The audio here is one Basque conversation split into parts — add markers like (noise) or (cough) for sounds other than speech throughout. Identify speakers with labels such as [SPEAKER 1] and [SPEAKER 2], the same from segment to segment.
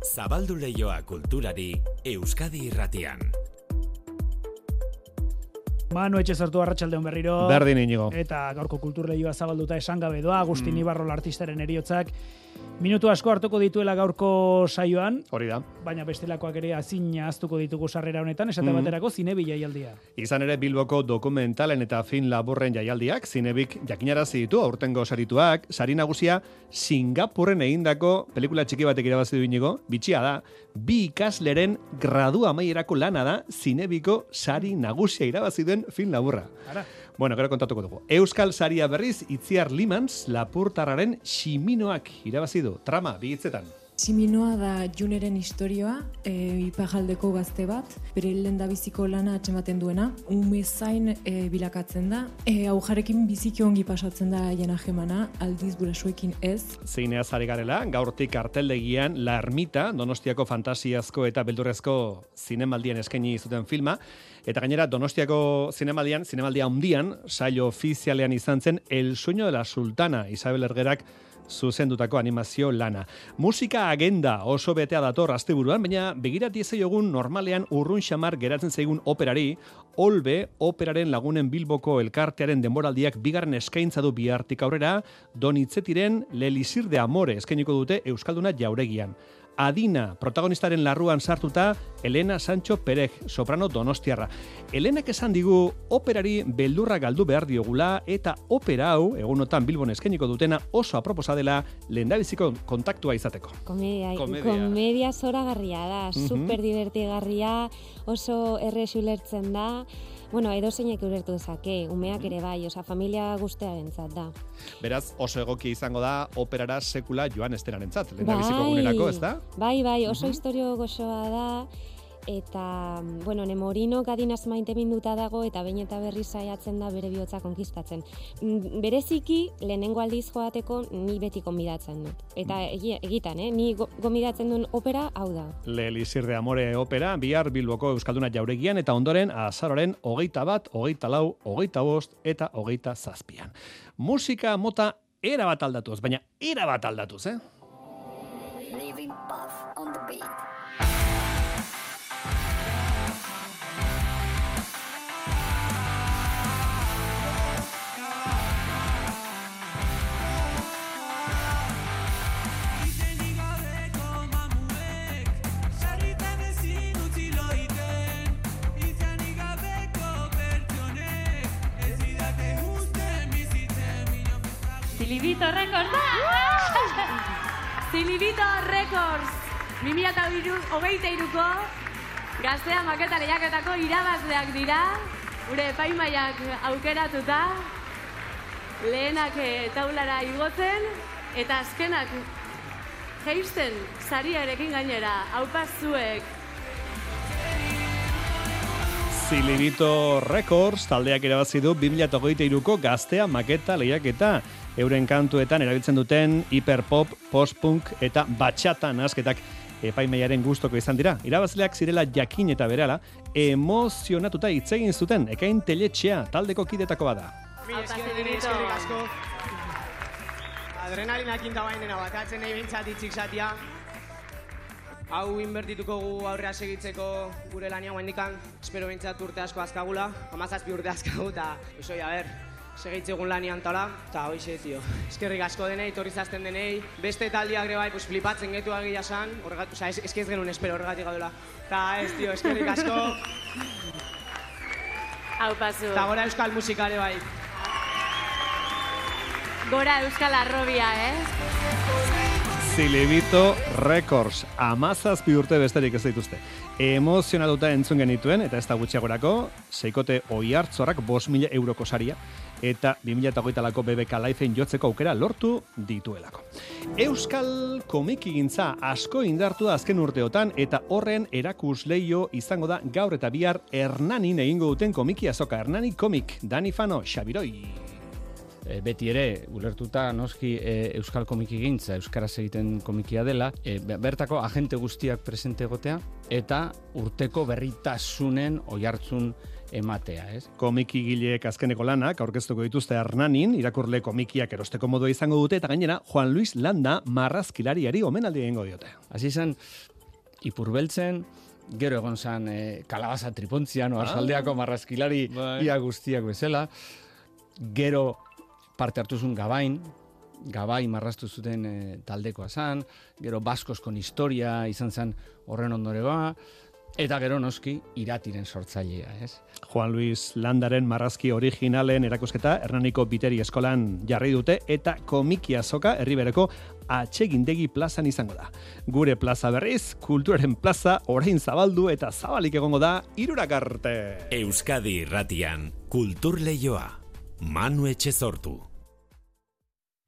[SPEAKER 1] Zabaldu leioa kulturari Euskadi irratian.
[SPEAKER 2] Manu etxe zartu arratsaldeon berriro.
[SPEAKER 3] Berdin inigo.
[SPEAKER 2] Eta gaurko kulturleioa zabalduta esan gabe doa, Agustin
[SPEAKER 3] Mm.
[SPEAKER 2] Ibarrola artistaren eriotzak. Minutu asko hartuko dituela gaurko saioan,
[SPEAKER 3] Hori da.
[SPEAKER 2] baina bestelakoak ere azina aztuko ditugu sarrera honetan, esate
[SPEAKER 3] Mhm.
[SPEAKER 2] baterako zinebi jaialdia.
[SPEAKER 3] Izan ere Bilboko dokumentalen eta film laburren jaialdiak, zinebik jakinarazi ditu aurtengo sarituak, sari nagusia Singapurren egindako pelikula txiki batek irabazi du inigo, bitxia da, bi ikasleren gradu amaierako lana da zinebiko sari nagusia irabazi duen film laburra.
[SPEAKER 2] Ara,
[SPEAKER 3] Bueno, gero kontatuko dugu. Euskal Saria berriz Itziar Limans lapurtarraren ximinoak irabazi du. Trama, bigitzetan.
[SPEAKER 4] Siminoa da Juneren historioa, e, ipajaldeko gazte bat, bere lehendabiziko lana atxematen duena, ume zain e, bilakatzen da, e, aujarekin biziki ongi pasatzen da jena jemana, aldiz burasuekin ez,
[SPEAKER 3] Zeinea zari garela, gaurtik karteldegian La Ermita, Donostiako fantasiazko eta beldurrezko zinemaldian eskaini zuten filma, eta gainera Donostiako zinemaldian, zinemaldia handian, saio ofizialean izan zen El sueño de la sultana, Isabel Ergerak zuzendutako animazio lana. Musika agenda oso betea dator asteburuan, baina begirati egun normalean urrun xamar geratzen zaigun operari, Olbe operaren lagunen Bilboko elkartearen denboraldiak bigarren eskaintza du bihartik aurrera, Donitzetiren Lelisir de Amore eskainiko dute Euskalduna jauregian. Adina, protagonistaren larruan sartuta, Elena Sancho Perez, soprano donostiarra. Elenak esan digu operari beldurra galdu behar diogula eta opera hau, egunotan Bilbon eskainiko dutena, oso aproposa dela lehendabiziko kontaktua izateko.
[SPEAKER 5] Komedia,
[SPEAKER 3] Komedia.
[SPEAKER 5] komedia, zoragarria da,
[SPEAKER 3] Mhm.
[SPEAKER 5] super divertigarria, oso errex ulertzen da, bueno, edo zeinek ulertu dezake, umeak ere bai, osa familia guztearentzat da.
[SPEAKER 3] Beraz, oso egokia izango da operara sekula joan esterarentzat, lehendabiziko
[SPEAKER 5] Bai.
[SPEAKER 3] egunerako, ez da?
[SPEAKER 5] Bai, bai, oso
[SPEAKER 3] Mhm.
[SPEAKER 5] historio gozoa da, eta, bueno, Nemorino gadinaz maite minduta dago, eta behin eta berri saiatzen da bere bihotza konkistatzen. Mm, Bereziki, lehenengo aldiz joateko, ni beti konbidatzen dut. Eta egi- egitan, eh? ni go- gonbidatzen duen opera, hau da.
[SPEAKER 3] Lelisir de Amore opera, bihar Bilboko Euskalduna jauregian, eta ondoren azaroren hogeita bat, hogeita lau, hogeita bost, eta hogeita zazpian. Musika mota era bat aldatuz, baina era bat aldatuz, eh?
[SPEAKER 6] Living Puff on the beat.
[SPEAKER 7] Silibito Records da! Silibito Records! 2023ko gaztea maketa lehiaketako irabazleak dira, gure epaimaiak aukeratuta, lehenak eh, taulara igotzen, eta azkenak geisten sariarekin gainera, haupa zuek.
[SPEAKER 3] Zilibito Records taldeak irabazi du 2023ko gaztea maketa lehiaketa. Euren kantuetan erabiltzen duten hiperpop, postpunk eta batxata nasketak epaimeiaren gustoko izan dira. Irabazleak zirela jakin eta berala, emozionatuta hitz egin zuten, ekain teletxea taldeko kidetako bada.
[SPEAKER 8] Asko. Adrenalinakin da bainena batatzen nahi bintzat itxik zatia. Hau inbertituko gu aurrera segitzeko gure lania guendikan. Espero bintzat urte asko azkagula, amazazpi urte azkagu, eta oso, a ber, segitzegun lanian tala, eta hoxe, tio. Eskerrik asko denei, torri zazten denei, beste taldiak ere bai, pues, flipatzen getu agia san, horregat, oza, ez, ez ez genuen espero horregatik gaudela. Eta ez, tio, eskerrik asko,
[SPEAKER 7] Haupa zu!
[SPEAKER 8] eta gora euskal musikare bai.
[SPEAKER 7] Gora Euskal Arrobia, eh?
[SPEAKER 3] Zilibito Records, amazazpi urte besterik ez dituzte. Emozionatuta entzun genituen, eta ez da gutxiagorako, seikote oi hartzorrak bos mila euroko saria, eta 2008 lako BBK Lifeen jotzeko aukera lortu dituelako. Euskal komiki gintza asko indartu da azken urteotan, eta horren erakusleio izango da gaur eta bihar Hernanin egingo duten komiki azoka. Hernani komik, Dani Fano, Xabiroi.
[SPEAKER 9] E, beti ere ulertuta noski e, euskal komiki gintza, euskaraz egiten komikia dela, e, be- bertako agente guztiak presente egotea eta urteko berritasunen oihartzun ematea, ez?
[SPEAKER 3] Komikigileek azkeneko lanak aurkeztuko dituzte Hernanin, irakurle komikiak erosteko modua izango dute eta gainera Juan Luis Landa marrazkilariari omenaldi egingo diote.
[SPEAKER 9] Hasi zen, ipurbeltzen, gero egon zen e, kalabaza tripontzian, oarsaldeako marrazkilari
[SPEAKER 3] Bai.
[SPEAKER 9] ia guztiak bezala, gero parte hartu zuen gabain, gabai marraztu zuten e, taldekoa zan, gero baskoskon historia izan zen horren ondoregoa, eta gero noski iratiren sortzailea, ez?
[SPEAKER 3] Juan Luis Landaren marrazki originalen erakusketa Hernaniko Biteri Eskolan jarri dute eta komiki azoka herribereko atsegindegi plazan izango da. Gure plaza berriz, kulturaren plaza orain zabaldu eta zabalik egongo da irurak arte.
[SPEAKER 1] Euskadi irratian, kultur leioa. Manu Etxezortu.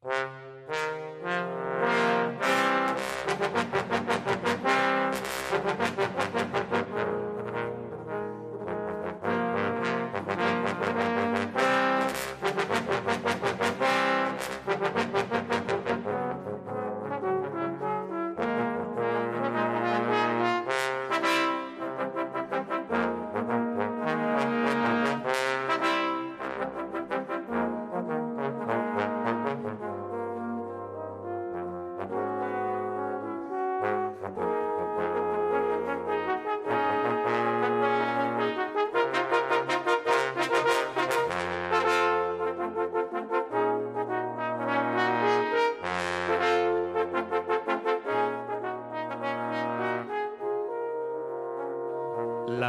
[SPEAKER 3] you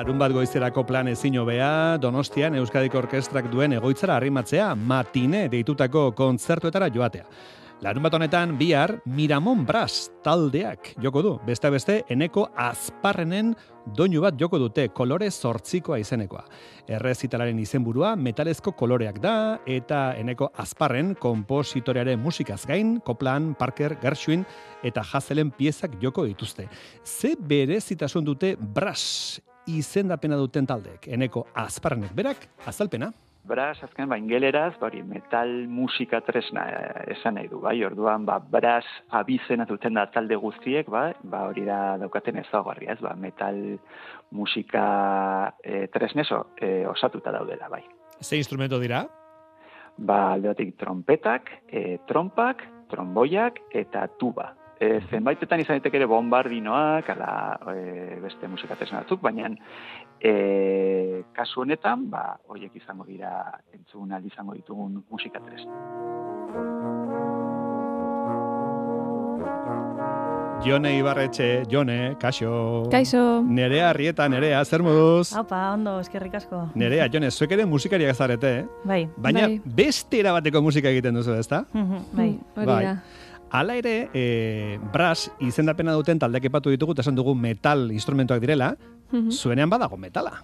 [SPEAKER 3] Larun bat goizerako plan ezin hobea, Donostian Euskadiko Orkestrak duen egoitzara arrimatzea, matine deitutako kontzertuetara joatea. Larun bat honetan, bihar Miramon Brass taldeak joko du. Beste beste, eneko azparrenen doinu bat joko dute, kolore zortzikoa izenekoa. Errezitalaren izenburua metalezko koloreak da, eta eneko azparren kompositorearen musikaz gain, Koplan, Parker, Gershwin eta Hazelen piezak joko dituzte. Ze berezitasun dute Brass izendapena duten taldeek, eneko azparrenek berak, azalpena.
[SPEAKER 10] Brass, azken, ba, ingeleraz, ba, metal musika tresna eh, esan nahi du, bai, orduan, ba, brass abizena duten da talde guztiek, ba, ba, hori da daukaten ezaugarria, ez, ba, metal musika e, tresneso e, osatuta daudela, bai.
[SPEAKER 3] Ze instrumento dira?
[SPEAKER 10] Ba, alde batik trompetak, e, trompak, tromboiak eta tuba. E, zenbaitetan izan daiteke ere bombardinoak, ala e, beste musika batzuk, baina e, kasu honetan, ba, horiek izango dira entzun aldi izango ditugun musika tresna.
[SPEAKER 3] Jone Ibarretxe, Jone, kaixo.
[SPEAKER 11] Kaixo.
[SPEAKER 3] Nerea Arrieta, Nerea, zer moduz?
[SPEAKER 11] Aupa, ondo, eskerrik asko.
[SPEAKER 3] Nerea, Jone, zuek ere musikariak zarete, eh?
[SPEAKER 11] Bai.
[SPEAKER 3] Baina
[SPEAKER 11] Bai.
[SPEAKER 3] beste erabateko musika egiten duzu, ezta?
[SPEAKER 11] Mhm, bai.
[SPEAKER 3] Hori Bai. Hala ere, e, brass izendapena duten taldeak epatu ditugu, eta esan dugu metal instrumentuak direla,
[SPEAKER 11] Mhm.
[SPEAKER 3] zuenean badago metala.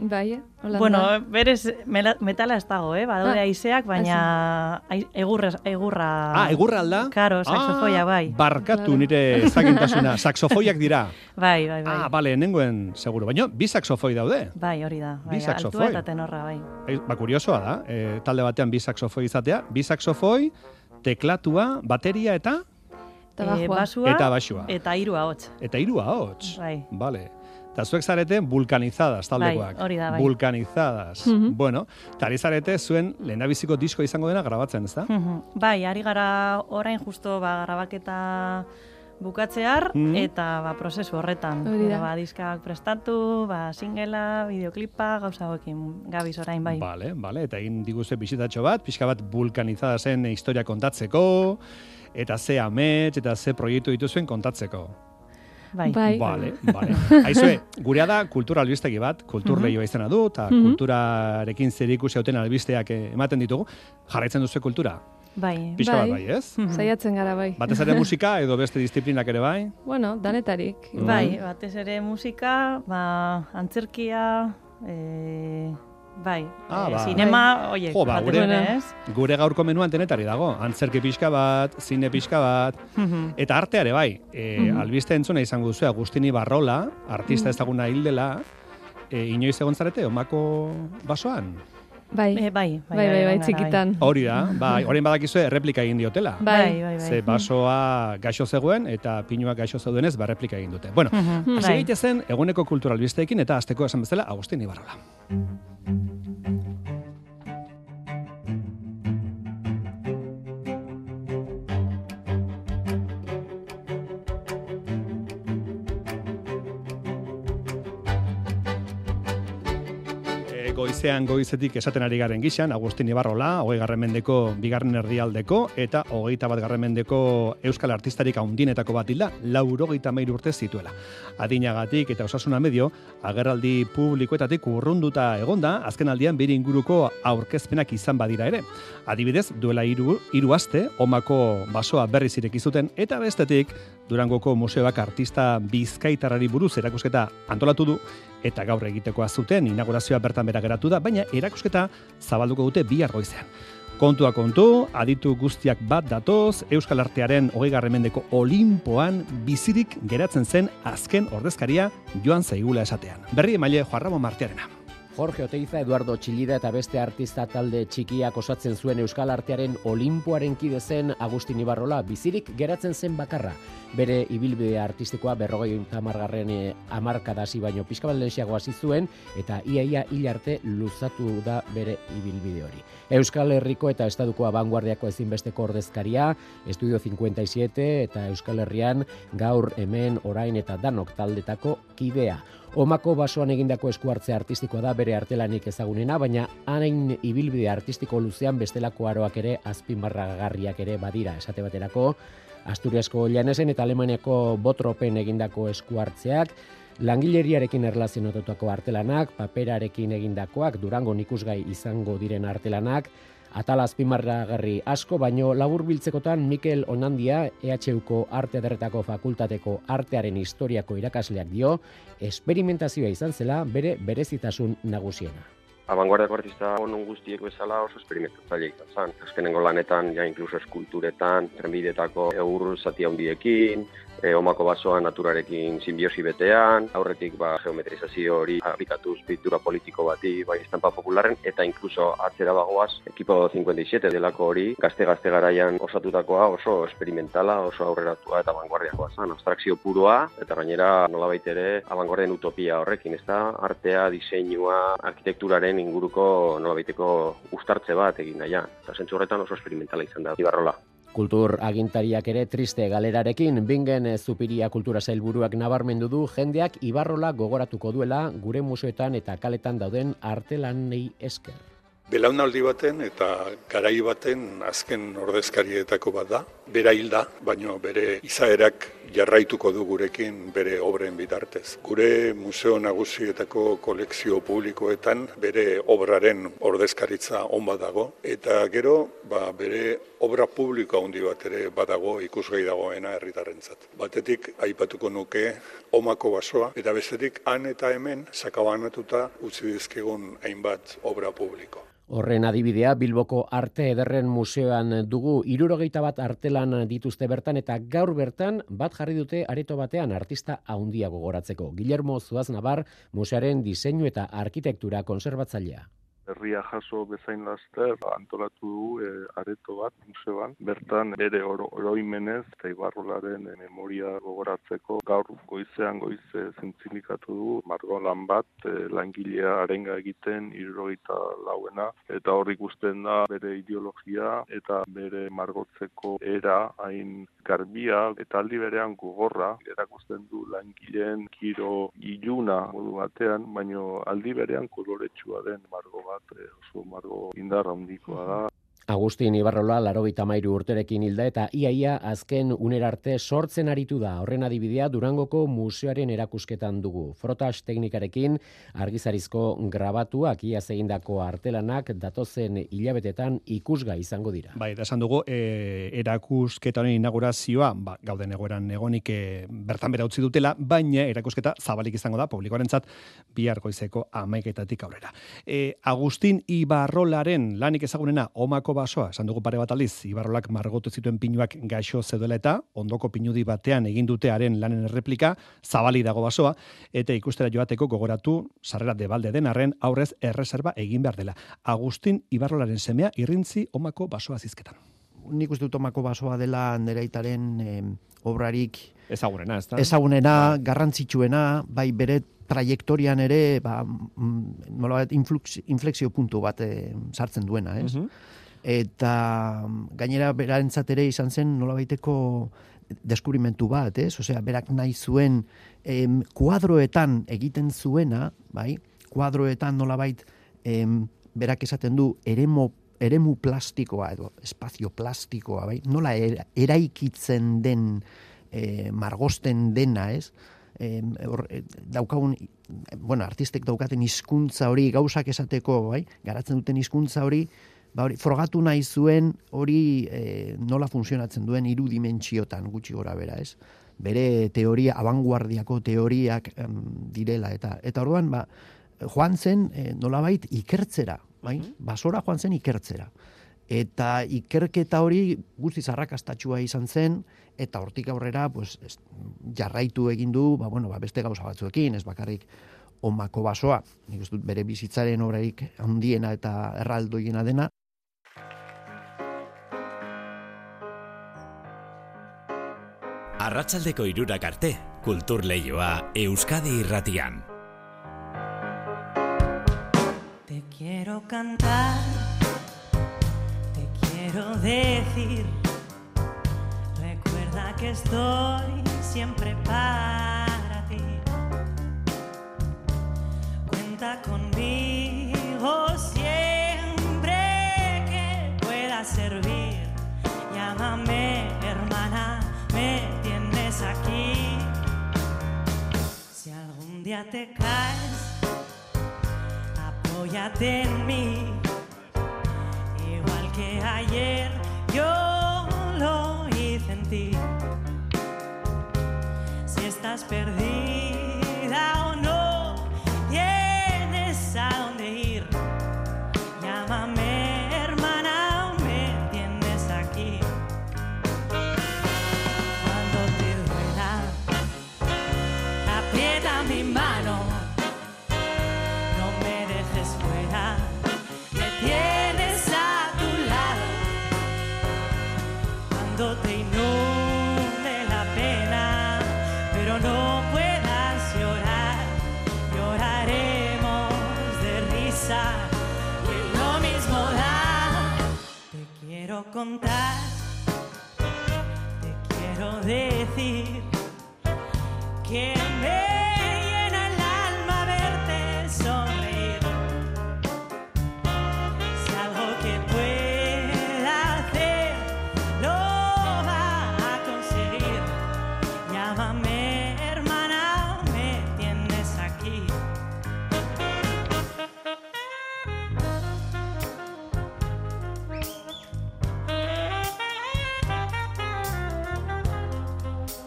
[SPEAKER 11] Bai, hola.
[SPEAKER 12] Bueno, berez metala ez dago, eh? Badaude
[SPEAKER 11] Ah,
[SPEAKER 12] haizeak, baina ai- egurra, egurra...
[SPEAKER 3] Ah, egurra alda?
[SPEAKER 12] Karo, saxofoia, bai.
[SPEAKER 3] Barkatu nire zakintasuna, (laughs) saxofoiak dira.
[SPEAKER 12] Bai, bai, bai.
[SPEAKER 3] Ah, bale, nengoen seguro. Baina, bi saxofoi daude.
[SPEAKER 12] Bai, hori da.
[SPEAKER 3] Bi
[SPEAKER 12] Bai,
[SPEAKER 3] saxofoi.
[SPEAKER 12] altua eta tenorra, bai.
[SPEAKER 3] Eh, Ba, kuriosoa da, e, talde batean bi saxofoi izatea. Bi saxofoi, teklatua, bateria eta
[SPEAKER 12] Eh, basua,
[SPEAKER 3] Eta basua.
[SPEAKER 12] Eta hiru ahots.
[SPEAKER 3] eta hiru ahots.
[SPEAKER 12] Bai.
[SPEAKER 3] Vale. Eta zuek zarete vulkanizadas taldekoak.
[SPEAKER 12] Bai, hori da, bai.
[SPEAKER 3] Vulkanizadas.
[SPEAKER 12] Mhm.
[SPEAKER 3] Bueno, eta ari zarete zuen lehendabiziko disko izango dena grabatzen, ezta?
[SPEAKER 12] Mhm. bai, ari gara orain justo ba, grabaketa bukatzear,
[SPEAKER 3] Mhm.
[SPEAKER 12] eta ba, prozesu horretan.
[SPEAKER 11] Hori da.
[SPEAKER 12] Ba, diskak prestatu, ba, singela, videoklipa, gauza hauekin gabiz orain, bai.
[SPEAKER 3] Vale, vale, eta egin diguzue bisitatxo bat, pixka bat vulkanizadasen historia kontatzeko, eta ze amets, eta ze proiektu dituzuen kontatzeko.
[SPEAKER 12] Bai.
[SPEAKER 3] Vale, vale. Aizue, gurea da kultura albistegi bat, kultur
[SPEAKER 12] Mhm.
[SPEAKER 3] lehioa izena du, eta
[SPEAKER 12] Mhm.
[SPEAKER 3] kulturarekin zer ikusi hauten albisteak eh, ematen ditugu. Jarraitzen duzu kultura?
[SPEAKER 12] Bai.
[SPEAKER 3] Pixka bat bai, ez? (laughs)
[SPEAKER 11] Saiatzen gara bai.
[SPEAKER 3] Batez ere (laughs) musika edo beste disiplinak ere bai?
[SPEAKER 11] Bueno, danetarik.
[SPEAKER 12] Bai, batez ere musika, ba, antzerkia, e, bai,
[SPEAKER 3] Ah,
[SPEAKER 12] e,
[SPEAKER 3] ba.
[SPEAKER 12] sinema, oiek,
[SPEAKER 3] Jo, ba,
[SPEAKER 12] batez
[SPEAKER 3] gure,
[SPEAKER 12] ez?
[SPEAKER 3] gure gaurko menuan denetari dago. Antzerki pixka bat, zine pixka bat,
[SPEAKER 12] Mhm.
[SPEAKER 3] eta arteare bai. E. Albiste entzuna izango duzu, Agustini Barrola, artista
[SPEAKER 12] Mhm.
[SPEAKER 3] ezaguna hildela, e, inoiz egon zarete, omako basoan?
[SPEAKER 11] Bai.
[SPEAKER 12] bai, bai,
[SPEAKER 11] bai, bai, bai,
[SPEAKER 12] bai,
[SPEAKER 11] txikitan.
[SPEAKER 3] Hori da, bai, orain badakizue erreplika egin diotela.
[SPEAKER 11] Bai.
[SPEAKER 12] bai, bai.
[SPEAKER 3] Ze basoa gaixo zegoen eta pinuak gaixo zeudenez ba replika egin dute. Bueno,
[SPEAKER 12] Mhm,
[SPEAKER 3] hasi
[SPEAKER 12] bai.
[SPEAKER 3] zen eguneko kulturalbisteekin eta asteko esan bezala Agustin Ibarrola. Goizean goizetik esaten ari garen gixan, Agustin Ibarrola, hogei garren mendeko bigarren erdialdeko, eta hogeita bat garren mendeko euskal artistarik haundinetako bat hilda, laurogeita mairu urte zituela. Adinagatik eta osasuna medio, agerraldi publikoetatik urrunduta egonda, azken aldian bere inguruko aurkezpenak izan badira ere. Adibidez, duela hiru hiru aste, omako basoa berriz ireki zuten, eta bestetik, Durangoko museoak artista bizkaitarrari buruz erakusketa antolatu du, eta gaur egitekoa zuten inaugurazioa bertan bera geratu da, baina erakusketa zabalduko dute bihar goizean. Kontua kontu, aditu guztiak bat datoz, Euskal Artearen hogei mendeko Olimpoan bizirik geratzen zen azken ordezkaria joan zaigula esatean. Berri emaile Joarramo Martearena.
[SPEAKER 13] Jorge Oteiza, Eduardo Txillida eta beste artista talde txikiak osatzen zuen Euskal Artearen Olimpoaren kide zen Agustin Ibarrola bizirik geratzen zen bakarra. Bere ibilbide artistikoa berrogei tamargarren e, amarkadasi baino pixka bat lehenxiago hasi zuen eta iaia hil arte luzatu da bere ibilbide hori. Euskal Herriko eta Estaduko abanguardiako ezinbesteko ordezkaria, Estudio 57 eta Euskal Herrian gaur hemen orain eta danok taldetako kidea. Omako basoan egindako eskuartze artistikoa da bere artelanik ezagunena, baina hain ibilbide artistiko luzean bestelako aroak ere azpimarragarriak ere badira esate baterako. Asturiasko Llanesen eta Alemaniako Botropen egindako eskuartzeak, langileriarekin erlazionatutako artelanak, paperarekin egindakoak, durango ikusgai izango diren artelanak, Atal azpimarragarri asko, baino labur biltzekotan Mikel Onandia, EHUko Arte Ederretako Fakultateko Artearen Historiako irakasleak dio, esperimentazioa izan zela bere berezitasun nagusiena.
[SPEAKER 14] Abanguardiako artista onon guztiek bezala oso esperimentatzaile izan zen. Azkenengo lanetan, ja inkluso eskulturetan, trenbidetako eur zati handiekin, e, omako basoa naturarekin simbiosi betean, aurretik ba, geometrizazio hori aplikatuz pintura politiko bati, bai estampa popularren, eta inkluso atzera bagoaz, ekipo 57 delako hori, gazte-gazte garaian osatutakoa oso esperimentala, oso aurreratua eta abanguardiakoa zen. Abstrakzio puroa, eta gainera nolabait ere abanguardien utopia horrekin, ez da? Artea, diseinua, arkitekturaren inguruko nolabaiteko ustartze bat egin naia. Eta zentzu horretan oso esperimentala izan da, Ibarrola.
[SPEAKER 13] Kultur agintariak ere triste galerarekin, bingen Zupiria Kultura Sailburuak nabarmendu du jendeak Ibarrola gogoratuko duela gure museoetan eta kaletan dauden artelanei esker.
[SPEAKER 15] Belaunaldi baten eta garai baten azken ordezkarietako bat da. Bera hilda, baino bere izaerak jarraituko du gurekin bere obren bitartez. Gure museo nagusietako kolekzio publikoetan bere obraren ordezkaritza on dago eta gero ba, bere obra publiko handi bat ere badago ikusgai dagoena herritarrentzat. Batetik aipatuko nuke omako basoa eta bestetik han eta hemen sakabanatuta utzi dizkigun hainbat obra publiko.
[SPEAKER 13] Horren adibidea Bilboko Arte Ederren Museoan dugu irurogeita bat artelan dituzte bertan eta gaur bertan bat jarri dute areto batean artista haundia gogoratzeko. Guillermo Zuaz Nabar, musearen diseinu eta arkitektura konserbatzailea.
[SPEAKER 16] Herria jaso bezain laster antolatu du e, areto bat museoan. Bertan bere oro, oroimenez eta ibarrolaren e, memoria gogoratzeko gaur goizean goize zintzilikatu du margolan bat e, langilea arenga egiten irurogeita lauena eta hor ikusten da bere ideologia eta bere margotzeko era hain garbia eta aldi berean gogorra erakusten du langileen kiro iluna modu batean, baino aldi berean koloretsua den margo bat eh, oso margo indar handikoa da.
[SPEAKER 13] Agustin Ibarrola larogeita mairu urterekin hilda eta iaia azken unerarte sortzen aritu da. Horren adibidea Durangoko museoaren erakusketan dugu. Frotas teknikarekin argizarizko grabatuak iaz egindako artelanak datozen hilabetetan ikusga izango dira.
[SPEAKER 3] Bai, da esan dugu, e, erakusketa honen inaugurazioa, ba, gauden egoeran egonik e, bertan bera utzi dutela, baina erakusketa zabalik izango da, publikoarentzat bihar goizeko amaiketatik aurrera. E, Agustin Ibarrolaren lanik ezagunena, omako basoa, esan dugu pare bat aldiz, Ibarrolak margotu zituen pinuak gaixo zeudela eta ondoko pinudi batean egin dute haren lanen erreplika, zabali dago basoa, eta ikustera joateko gogoratu sarrera debalde den arren aurrez erreserba egin behar dela. Agustin Ibarrolaren semea irrintzi omako basoa zizketan.
[SPEAKER 17] Nik uste dut omako basoa dela nereitaren eh, obrarik
[SPEAKER 3] Ezagunena, ez da?
[SPEAKER 17] ezagunena, garrantzitsuena, bai bere trajektorian ere, ba, mm, influx, inflexio puntu bat eh, sartzen duena, ez? Eta mm, gainera berarentzat ere izan zen nolabaiteko deskubrimentu bat, ez? Osea, berak nahi zuen em, kuadroetan egiten zuena, bai? Kuadroetan nolabait em, berak esaten du eremo eremu plastikoa edo espazio plastikoa, bai? Nola era- eraikitzen den e, margosten dena, ez? E, hor, e, daukagun, bueno, artistek daukaten hizkuntza hori gauzak esateko, bai? Garatzen duten hizkuntza hori, ba hori, frogatu nahi zuen hori e, nola funtzionatzen duen hiru dimentsiotan gutxi gora bera, ez? Bere teoria, abanguardiako teoriak em, direla, eta eta orduan, ba, joan zen e, nolabait ikertzera, bai? Basora joan zen ikertzera. Eta ikerketa hori guztiz arrakastatxua izan zen, eta hortik aurrera pues, ez, jarraitu egin du, ba, bueno, ba, beste gauza batzuekin, ez bakarrik omako basoa, nik uste dut bere bizitzaren obrarik handiena eta erraldoiena dena,
[SPEAKER 1] Arratsaldeko irurak arte, kultur leioa Euskadi irratian.
[SPEAKER 12] Te quiero cantar, te quiero decir, recuerda que estoy siempre para ti. Cuenta conmigo siempre que pueda servir. Llámame hermana, me aquí. Si algún día te caes, apóyate en mí. Igual que ayer yo lo hice en ti. Si estás perdida contar, te quiero decir que me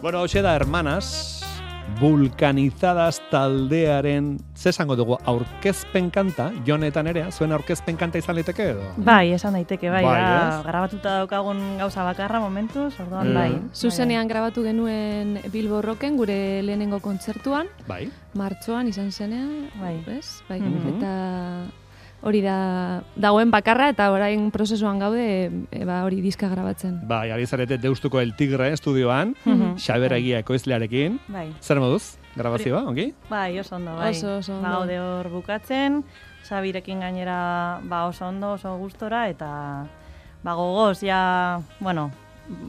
[SPEAKER 3] Bueno, hoxe da hermanas, vulkanizadas taldearen, ze esango dugu, aurkezpen kanta, jonetan ere, zuen aurkezpen kanta izan liteke edo?
[SPEAKER 18] Bai, esan daiteke, bai,
[SPEAKER 3] Bai,
[SPEAKER 18] da,
[SPEAKER 3] ez?
[SPEAKER 18] grabatuta daukagun gauza bakarra momentuz, orduan
[SPEAKER 3] Mm.
[SPEAKER 18] bai.
[SPEAKER 11] Zuzenean grabatu genuen Bilbo Rocken gure lehenengo kontzertuan,
[SPEAKER 3] Bai.
[SPEAKER 11] martxoan izan zenean,
[SPEAKER 18] bai.
[SPEAKER 11] ez? Bai,
[SPEAKER 3] Mhm.
[SPEAKER 11] eta hori da dagoen bakarra eta orain prozesuan gaude e, ba, hori diska grabatzen.
[SPEAKER 3] Bai, ari zarete deustuko El Tigre estudioan,
[SPEAKER 11] Mhm. (laughs)
[SPEAKER 3] Xaber Egia ekoizlearekin.
[SPEAKER 18] Bai.
[SPEAKER 3] Zer moduz? Grabazioa, ongi?
[SPEAKER 18] Bai, oso ondo, bai.
[SPEAKER 11] Oso, oso ondo.
[SPEAKER 18] Gaude hor bukatzen, Sabirekin gainera ba oso ondo, oso gustora eta ba gogoz ja, bueno,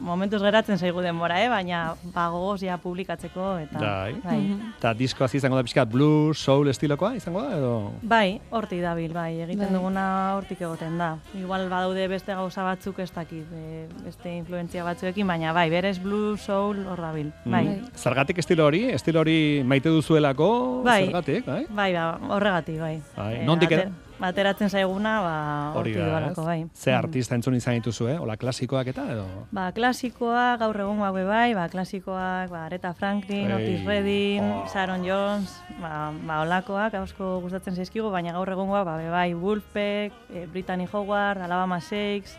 [SPEAKER 18] momentuz geratzen zaigu denbora, eh? baina ba gogoz ja publikatzeko eta
[SPEAKER 3] Bai.
[SPEAKER 18] bai.
[SPEAKER 3] Eta diskoa izango da pixka blues, soul estilokoa izango da edo?
[SPEAKER 18] Bai, hortik dabil, bai, egiten
[SPEAKER 11] Bai.
[SPEAKER 18] duguna hortik egoten da. Igual badaude beste gauza batzuk ez dakit, e, beste influentzia batzuekin, baina bai, berez blues, soul, hor dabil. Bai.
[SPEAKER 3] Mm. Zergatik estilo hori? Estilo hori maite duzuelako?
[SPEAKER 18] Bai.
[SPEAKER 3] Zergatik, bai?
[SPEAKER 18] Bai, ba, horregatik, bai.
[SPEAKER 3] Bai.
[SPEAKER 18] Eh,
[SPEAKER 3] Nondik,
[SPEAKER 18] ater-
[SPEAKER 12] ateratzen zaiguna, ba,
[SPEAKER 3] Hori ez?
[SPEAKER 12] bai.
[SPEAKER 3] Ze artista entzun izan dituzu, eh? Ola klasikoak eta edo?
[SPEAKER 12] Ba, klasikoak, gaur egun be bai, ba, klasikoak, ba, Aretha Franklin,
[SPEAKER 3] Ei,
[SPEAKER 12] Otis Redding,
[SPEAKER 3] oh.
[SPEAKER 12] Sharon Jones, ba, ba, olakoak, asko gustatzen zaizkigu, baina gaur egungoak, ba, be bai, Wolfpack, eh, Brittany Howard, Alabama Shakes,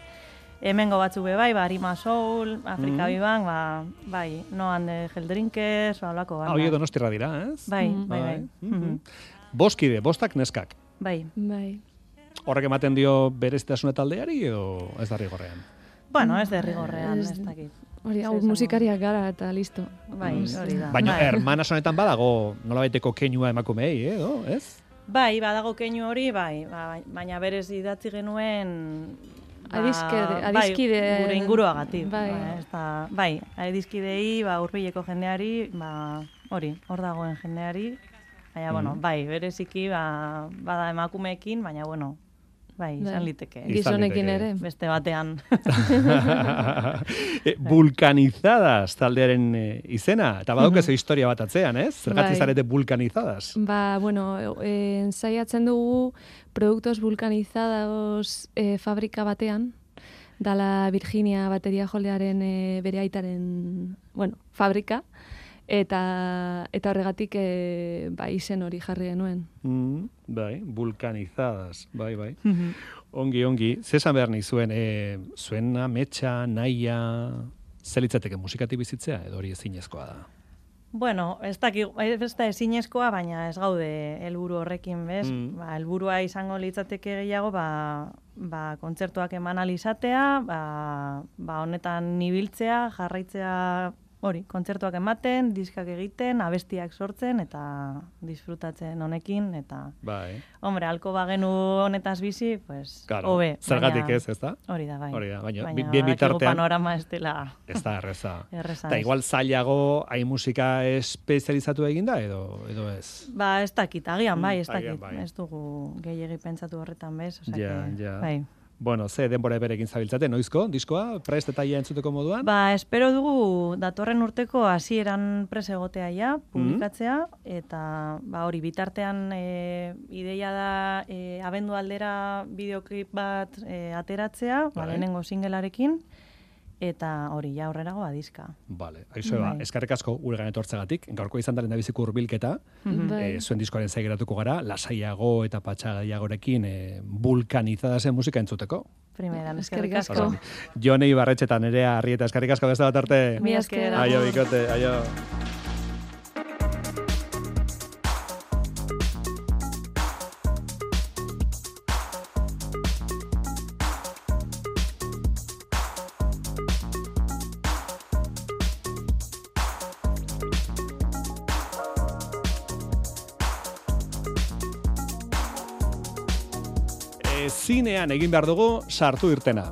[SPEAKER 12] hemengo batzuk be bai, ba, Arima Soul, Afrika
[SPEAKER 3] Mhm.
[SPEAKER 12] Biban, ba, bai, No and the Hell Drinkers, ba, olako
[SPEAKER 3] Ah,
[SPEAKER 12] banda.
[SPEAKER 3] oie donostirra dira, ez?
[SPEAKER 12] Bai, bai, bai. Mhm.
[SPEAKER 3] Boskide, bostak neskak.
[SPEAKER 12] Bai.
[SPEAKER 11] Bai.
[SPEAKER 3] Horrek ematen dio berezitasuna taldeari edo ez da rigorrean?
[SPEAKER 12] Bueno, ez derrigorrean,
[SPEAKER 11] Ez-
[SPEAKER 12] ez dakit.
[SPEAKER 11] Hori, hau
[SPEAKER 12] esango?
[SPEAKER 11] musikariak gara eta listo.
[SPEAKER 12] Bai, hori da.
[SPEAKER 3] Baina
[SPEAKER 12] Bai.
[SPEAKER 3] hermanas honetan badago nolabaiteko keinua emakumeei, edo, ez?
[SPEAKER 12] Bai, badago keinu hori, bai, ba, baina berez idatzi genuen ba,
[SPEAKER 11] Adiskide-
[SPEAKER 12] bai,
[SPEAKER 11] adiskide-
[SPEAKER 12] gure inguruagatik.
[SPEAKER 11] Bai.
[SPEAKER 12] Ba, ez da, bai, adizkidei, ba, urbileko jendeari, ba, hori, hor dagoen jendeari, baina, bueno,
[SPEAKER 3] Mhm.
[SPEAKER 12] bai, bereziki, ba, bada emakumeekin, baina, bueno, bai, izan
[SPEAKER 11] Bai.
[SPEAKER 12] liteke.
[SPEAKER 11] Gizonekin ere.
[SPEAKER 12] Beste batean. (laughs)
[SPEAKER 3] E, vulkanizadas taldearen e, izena, eta badaukazu
[SPEAKER 11] Mhm.
[SPEAKER 3] historia bat atzean, ez? Zergatik
[SPEAKER 11] Bai.
[SPEAKER 3] zarete vulkanizadas?
[SPEAKER 11] Ba, bueno, e, ensaiatzen dugu produktos vulkanizados e, fabrika batean, dala Virginia bateria jolearen e, bere aitaren, bueno, fabrika, eta eta horregatik e, ba, izen hori jarri genuen.
[SPEAKER 3] Mm, bai, vulkanizadas, bai, bai.
[SPEAKER 11] Mhm.
[SPEAKER 3] Ongi, ongi. Zesan behar nahi zuen, e, zuen ametsa, naia, zelitzateke musikatik bizitzea, edo hori ezinezkoa da.
[SPEAKER 12] Bueno, ez daki, ez da ezinezkoa, baina ez gaude helburu horrekin, bez?
[SPEAKER 3] Mm.
[SPEAKER 12] Ba, helburua izango litzateke gehiago, ba, ba, kontzertuak eman alizatea, ba, ba, honetan nibiltzea, jarraitzea hori, kontzertuak ematen, diskak egiten, abestiak sortzen, eta disfrutatzen honekin, eta...
[SPEAKER 3] Bai.
[SPEAKER 12] Hombre, alko bagenu honetaz bizi, pues,
[SPEAKER 3] Claro,
[SPEAKER 12] hobe.
[SPEAKER 3] zergatik ez, ezta?
[SPEAKER 12] Hori da, bai.
[SPEAKER 3] Hori da, baina,
[SPEAKER 12] baina
[SPEAKER 3] bi- bien bitartean-
[SPEAKER 12] panorama ez dela...
[SPEAKER 3] Ez da erreza. (laughs)
[SPEAKER 12] Erreza ez.
[SPEAKER 3] igual zailago hain musika espezializatu eginda, edo, edo ez?
[SPEAKER 12] Ba, ez dakit, agian bai, ez dakit.
[SPEAKER 3] bai.
[SPEAKER 12] Ez dugu gehiegi pentsatu horretan bez, osea
[SPEAKER 3] Ja, ja.
[SPEAKER 12] bai.
[SPEAKER 3] Bueno, ze denbora berekin zabiltzate, noizko, diskoa, prest eta ia entzuteko moduan?
[SPEAKER 12] Ba, espero dugu datorren urteko hasieran pres egotea ja,
[SPEAKER 3] Mm.
[SPEAKER 12] publikatzea, eta ba, hori bitartean e, ideia da e, abendu aldera bideoklip bat e, ateratzea, ba,
[SPEAKER 3] Bai.
[SPEAKER 12] lehenengo singelarekin, eta hori ja aurrerago adiska.
[SPEAKER 3] Vale, aizu ba,
[SPEAKER 12] Bai.
[SPEAKER 3] eskarrik asko gure gan etortzegatik, gaurko izan daren da biziko urbilketa,
[SPEAKER 12] Mhm.
[SPEAKER 11] Bai.
[SPEAKER 3] e, zuen diskoaren zaigiratuko gara, lasaiago eta patxagaiagorekin e, vulkanizadazen musika entzuteko.
[SPEAKER 12] Primeran,
[SPEAKER 11] Eskerrik
[SPEAKER 12] eskerrik
[SPEAKER 11] asko.
[SPEAKER 12] asko.
[SPEAKER 3] Jonei Barretxetan nerea arrieta eskarrik asko beste bat arte.
[SPEAKER 12] Mila esker.
[SPEAKER 3] Aio, bikote, aio. E, zinean egin behar dugu sartu irtena.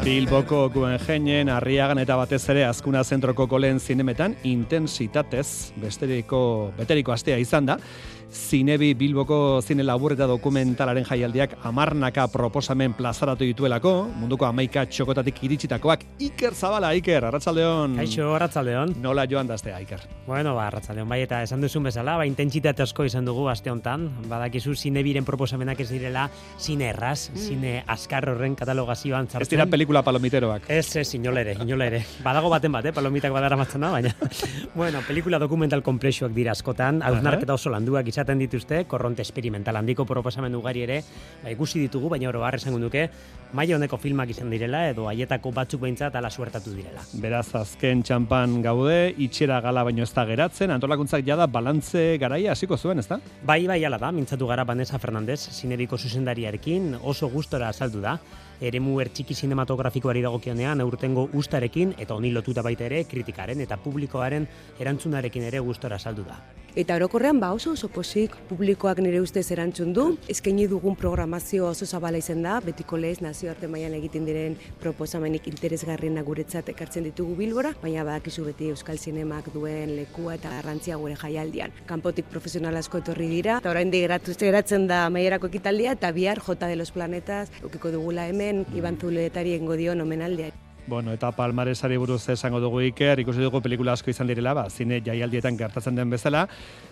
[SPEAKER 3] Bilboko Guggenheinen, Arriagan eta batez ere Azkuna Zentroko kolen zinemetan intensitatez besteriko beteriko astea izan da. Zinebi Bilboko zine labur eta dokumentalaren jaialdiak amarnaka proposamen plazaratu dituelako, munduko amaika txokotatik iritsitakoak. Iker Zabala, Iker, Arratsaldeon.
[SPEAKER 19] Kaixo, arratsaldeon.
[SPEAKER 3] Nola joan daztea, Iker?
[SPEAKER 19] Bueno, ba, arratsaldeon bai, eta esan duzun bezala, ba, intentsitate asko izan dugu aste hontan. Badakizu zinebiren proposamenak ez direla zine erraz, zine askar horren katalogazioan
[SPEAKER 3] Ez
[SPEAKER 19] sartzen.
[SPEAKER 3] dira pelikula palomiteroak.
[SPEAKER 19] Ez, ez, inola ere, inola ere. Badago baten bat, eh, palomitak badara matzana, baina... (laughs) bueno, pelikula dokumental komplexuak dira askotan, hausnarketa oso landuak izaten dituzte, korronte esperimental handiko proposamen ugari ere, ba, ikusi ditugu, baina oro har esango nuke, maila honeko filmak izan direla, edo haietako batzuk behintzat ala suertatu direla.
[SPEAKER 3] Beraz, azken txampan gaude, itxera gala baino ez da geratzen, antolakuntzak jada balantze garaia hasiko zuen, ezta?
[SPEAKER 19] Bai, bai, ala da, mintzatu gara Vanessa Fernandez, zineriko zuzendariarekin, oso gustora azaldu da. eremu ertxiki sinematografikoari dagokionean aurtengo ustarekin eta honi lotuta baita ere kritikaren eta publikoaren erantzunarekin ere gustora saldu da.
[SPEAKER 20] Eta orokorrean ba oso oso posik publikoak nire ustez erantzun du. Eskaini dugun programazio oso zabala izan da, betiko lez nazioarte mailan egiten diren proposamenik interesgarriena guretzat ekartzen ditugu bilbora, baina badakizu beti euskal zinemak duen lekua eta garrantzia gure jaialdian. Kanpotik profesional asko etorri dira, eta orain geratu geratzen da amaierako ekitaldia, eta bihar Jota de los Planetas, ukiko dugula hemen, Iban Zuletari engo dion omenaldia.
[SPEAKER 3] Bueno, eta palmaresari buruz esango dugu Iker, ikusi dugu pelikula asko izan direla, ba, zine jaialdietan gertatzen den bezala.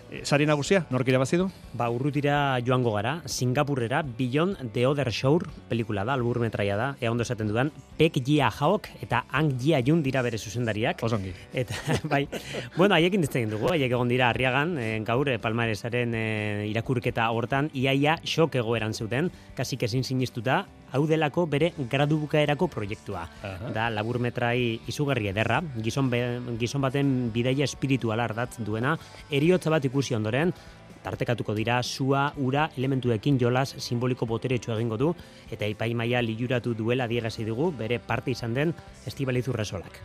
[SPEAKER 3] E, sari nagusia, nork irabazi du?
[SPEAKER 19] Ba, urrutira joango gara, Singapurrera, Beyond the Other Shore, pelikula da, albur metraia da, ea ondo esaten dudan, Pek Jia Haok eta Ang Jia Jun dira bere zuzendariak.
[SPEAKER 3] Osongi.
[SPEAKER 19] Eta, (laughs) bai, bueno, haiekin egin dugu, haiek egon dira arriagan, e, gaur, e, palmaresaren e, irakurketa hortan, iaia xok egoeran zuten, kasik ezin sinistuta, hau delako bere gradu bukaerako proiektua. Da, laburmetrai izugarri ederra, gizon, be, gizon baten bidaia espirituala ardatz duena, eriotza bat ikusi ondoren, tartekatuko dira sua, ura, elementuekin jolas simboliko boteretsu egingo du, eta ipaimaia liuratu duela dierazi dugu, bere parte izan den Estibaliz Urresolak.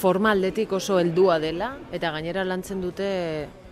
[SPEAKER 21] Forma aldetik oso heldua dela, eta gainera lantzen dute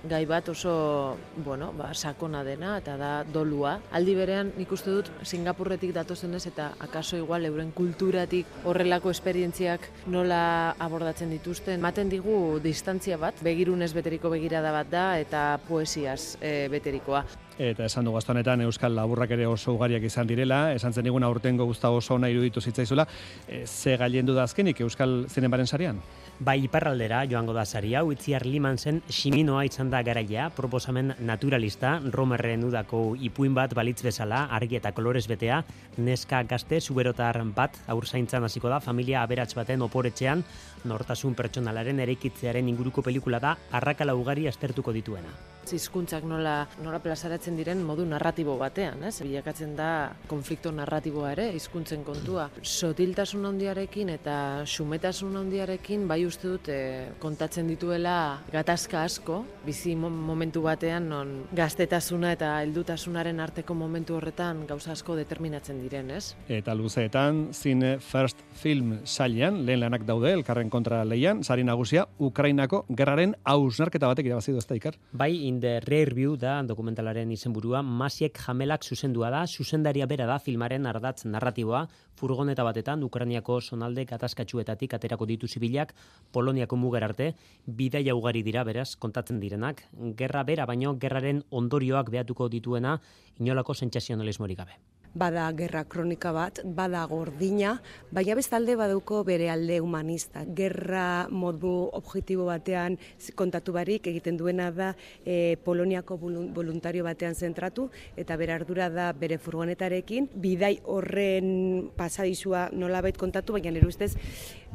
[SPEAKER 21] gai bat oso, bueno, ba, sakona dena eta da dolua. Aldi berean nik uste dut Singapurretik datozenez eta akaso igual euren kulturatik horrelako esperientziak nola abordatzen dituzten. Maten digu distantzia bat, begirunez beteriko begirada bat da eta poesiaz e, beterikoa.
[SPEAKER 3] Eta esan du honetan Euskal Laburrak ere oso ugariak izan direla, esan zen digun aurtengo guzta oso ona iruditu zitzaizula, e, ze gailendu da azkenik Euskal Zinemaren sarian?
[SPEAKER 19] Bai, iparraldera joango da sari hau, itziar liman zen siminoa izan da garaia, proposamen naturalista, romerren udako ipuin bat balitz bezala, argi eta kolorez betea, neska gazte, zuberotar bat, aur zaintzan hasiko da, familia aberats baten oporetxean, nortasun pertsonalaren ereikitzearen inguruko pelikula da, arrakala ugari astertuko dituena.
[SPEAKER 21] Hizkuntzak nola, nola plazaratzen diren modu narratibo batean, ez? Bilakatzen da konflikto narratiboa ere, hizkuntzen kontua. Sotiltasun handiarekin eta xumetasun handiarekin bai uste dut eh, kontatzen dituela gatazka asko, bizi mo- momentu batean non gaztetasuna eta heldutasunaren arteko momentu horretan gauza asko determinatzen diren, ez?
[SPEAKER 3] Eta luzeetan, zine first film sailean, lehen lanak daude, elkarren kontra leian, sari nagusia, Ukrainako gerraren hausnarketa batek irabazi du ez da, Iker?
[SPEAKER 19] Bai, the rear view da dokumentalaren izenburua, Masiek jamelak zuzendua da, zuzendaria bera da filmaren ardatz narratiboa, furgoneta batetan Ukrainiako sonalde gatazkatsuetatik aterako ditu zibilak Poloniako mugar arte, bidaia ugari dira beraz kontatzen direnak, gerra bera baino gerraren ondorioak behatuko dituena inolako sentsazionalismorik gabe.
[SPEAKER 20] Bada gerra kronika bat, bada gordina, baina bestalde baduko bere alde humanista. Gerra modu objektibo batean kontatu barik egiten duena da e, Poloniako volun- voluntario batean zentratu eta bere ardura da bere furgonetarekin bidai horren pasadizua nolabait kontatu, baina nire ustez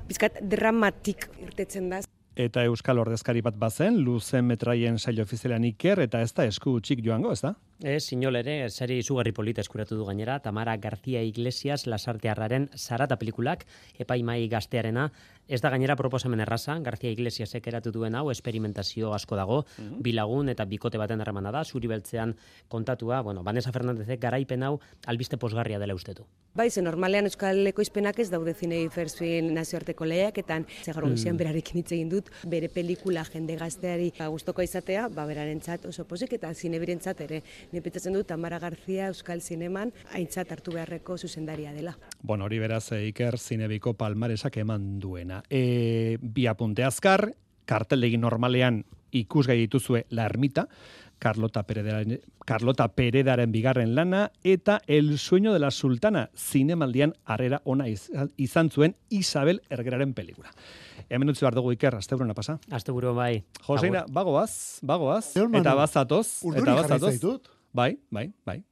[SPEAKER 20] bizkat dramatik irtetzen da.
[SPEAKER 3] Eta Euskal Ordezkari bat bazen, luzen metraien saio ofizialean Iker, eta ez da esku txik joango, ez da?
[SPEAKER 19] Ez, sinol ere, sari izugarri polita eskuratu du gainera, Tamara García Iglesias lasartearraren Sarata pelikulak, epaimai gaztearena, ez da gainera proposamen erraza, García Iglesiasek eratu duen hau, esperimentazio asko dago, bilagun eta bikote baten harremana da, zuri beltzean kontatua, bueno, Vanessa Fernandezek garaipen hau albiste posgarria dela ustetu.
[SPEAKER 20] Bai, ze normalean Euskal Ekoizpenak ez daude zinei film nazioarteko lehiaketan, zegarro
[SPEAKER 19] Mm.
[SPEAKER 20] mm. berarekin hitz egin dut, bere pelikula jende gazteari ba, gustoko izatea, ba, berarentzat oso posik eta zinebirentzat ere. Ni pentsatzen dut Tamara Garzia Euskal Zineman aintzat hartu beharreko zuzendaria dela.
[SPEAKER 3] Bueno, hori beraz eh, Iker Zinebiko palmaresak eman duena. E, bi apunte azkar, karteldegi normalean ikusgai dituzue La Ermita, Carlota Peredaren, Carlota Peredaren bigarren lana, eta El sueño de la sultana, zinemaldian harrera ona iz- izan zuen Isabel Ergeraren pelikula. Hemen utzi behar dugu Iker, asteburuna pasa.
[SPEAKER 19] Asteburu bai.
[SPEAKER 3] Joseina, bagoaz, bagoaz, eta bazatoz, eta bazatoz. Bai, bai, bai.